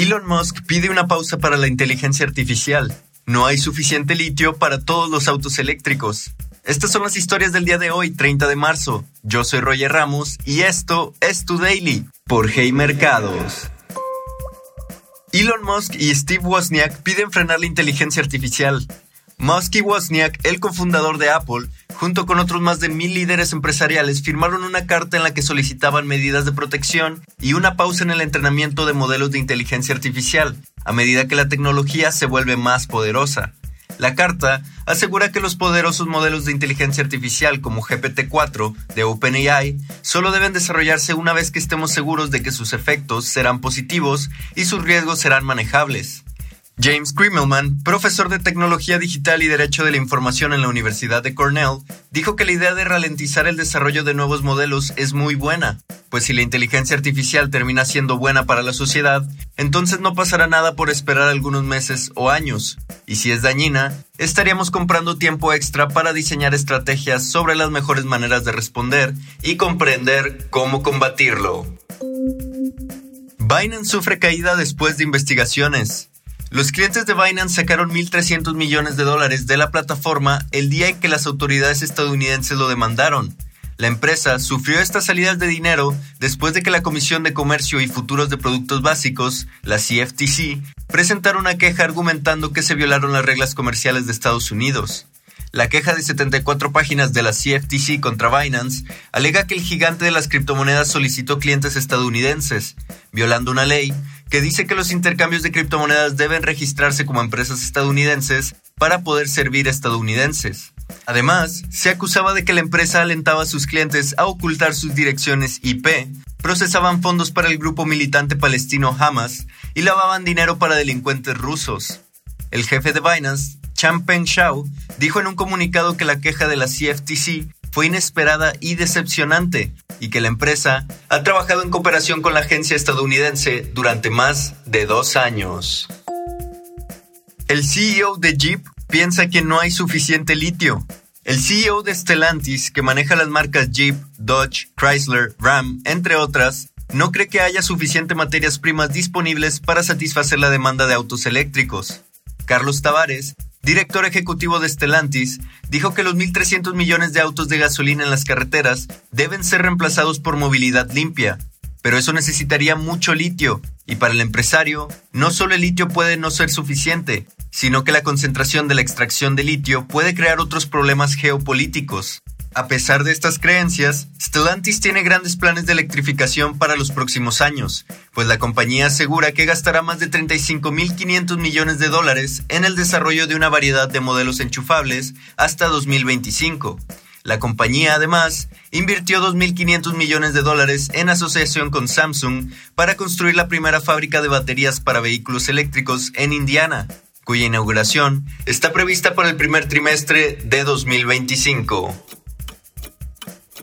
Elon Musk pide una pausa para la inteligencia artificial. No hay suficiente litio para todos los autos eléctricos. Estas son las historias del día de hoy, 30 de marzo. Yo soy Roger Ramos y esto es Tu Daily por Hey Mercados. Elon Musk y Steve Wozniak piden frenar la inteligencia artificial. Musk y Wozniak, el cofundador de Apple, junto con otros más de mil líderes empresariales, firmaron una carta en la que solicitaban medidas de protección y una pausa en el entrenamiento de modelos de inteligencia artificial, a medida que la tecnología se vuelve más poderosa. La carta asegura que los poderosos modelos de inteligencia artificial como GPT-4 de OpenAI solo deben desarrollarse una vez que estemos seguros de que sus efectos serán positivos y sus riesgos serán manejables. James Krimelman, profesor de Tecnología Digital y Derecho de la Información en la Universidad de Cornell, dijo que la idea de ralentizar el desarrollo de nuevos modelos es muy buena, pues si la inteligencia artificial termina siendo buena para la sociedad, entonces no pasará nada por esperar algunos meses o años, y si es dañina, estaríamos comprando tiempo extra para diseñar estrategias sobre las mejores maneras de responder y comprender cómo combatirlo. Binance sufre caída después de investigaciones. Los clientes de Binance sacaron 1.300 millones de dólares de la plataforma el día en que las autoridades estadounidenses lo demandaron. La empresa sufrió estas salidas de dinero después de que la Comisión de Comercio y Futuros de Productos Básicos, la CFTC, presentara una queja argumentando que se violaron las reglas comerciales de Estados Unidos. La queja de 74 páginas de la CFTC contra Binance alega que el gigante de las criptomonedas solicitó clientes estadounidenses, violando una ley que dice que los intercambios de criptomonedas deben registrarse como empresas estadounidenses para poder servir a estadounidenses. Además, se acusaba de que la empresa alentaba a sus clientes a ocultar sus direcciones IP, procesaban fondos para el grupo militante palestino Hamas y lavaban dinero para delincuentes rusos. El jefe de Binance, Champeng Shao, dijo en un comunicado que la queja de la CFTC inesperada y decepcionante y que la empresa ha trabajado en cooperación con la agencia estadounidense durante más de dos años. El CEO de Jeep piensa que no hay suficiente litio. El CEO de Stellantis, que maneja las marcas Jeep, Dodge, Chrysler, Ram, entre otras, no cree que haya suficiente materias primas disponibles para satisfacer la demanda de autos eléctricos. Carlos Tavares, director ejecutivo de Stellantis, dijo que los 1.300 millones de autos de gasolina en las carreteras deben ser reemplazados por movilidad limpia, pero eso necesitaría mucho litio, y para el empresario, no solo el litio puede no ser suficiente, sino que la concentración de la extracción de litio puede crear otros problemas geopolíticos. A pesar de estas creencias, Stellantis tiene grandes planes de electrificación para los próximos años, pues la compañía asegura que gastará más de 35.500 millones de dólares en el desarrollo de una variedad de modelos enchufables hasta 2025. La compañía además invirtió 2.500 millones de dólares en asociación con Samsung para construir la primera fábrica de baterías para vehículos eléctricos en Indiana, cuya inauguración está prevista para el primer trimestre de 2025.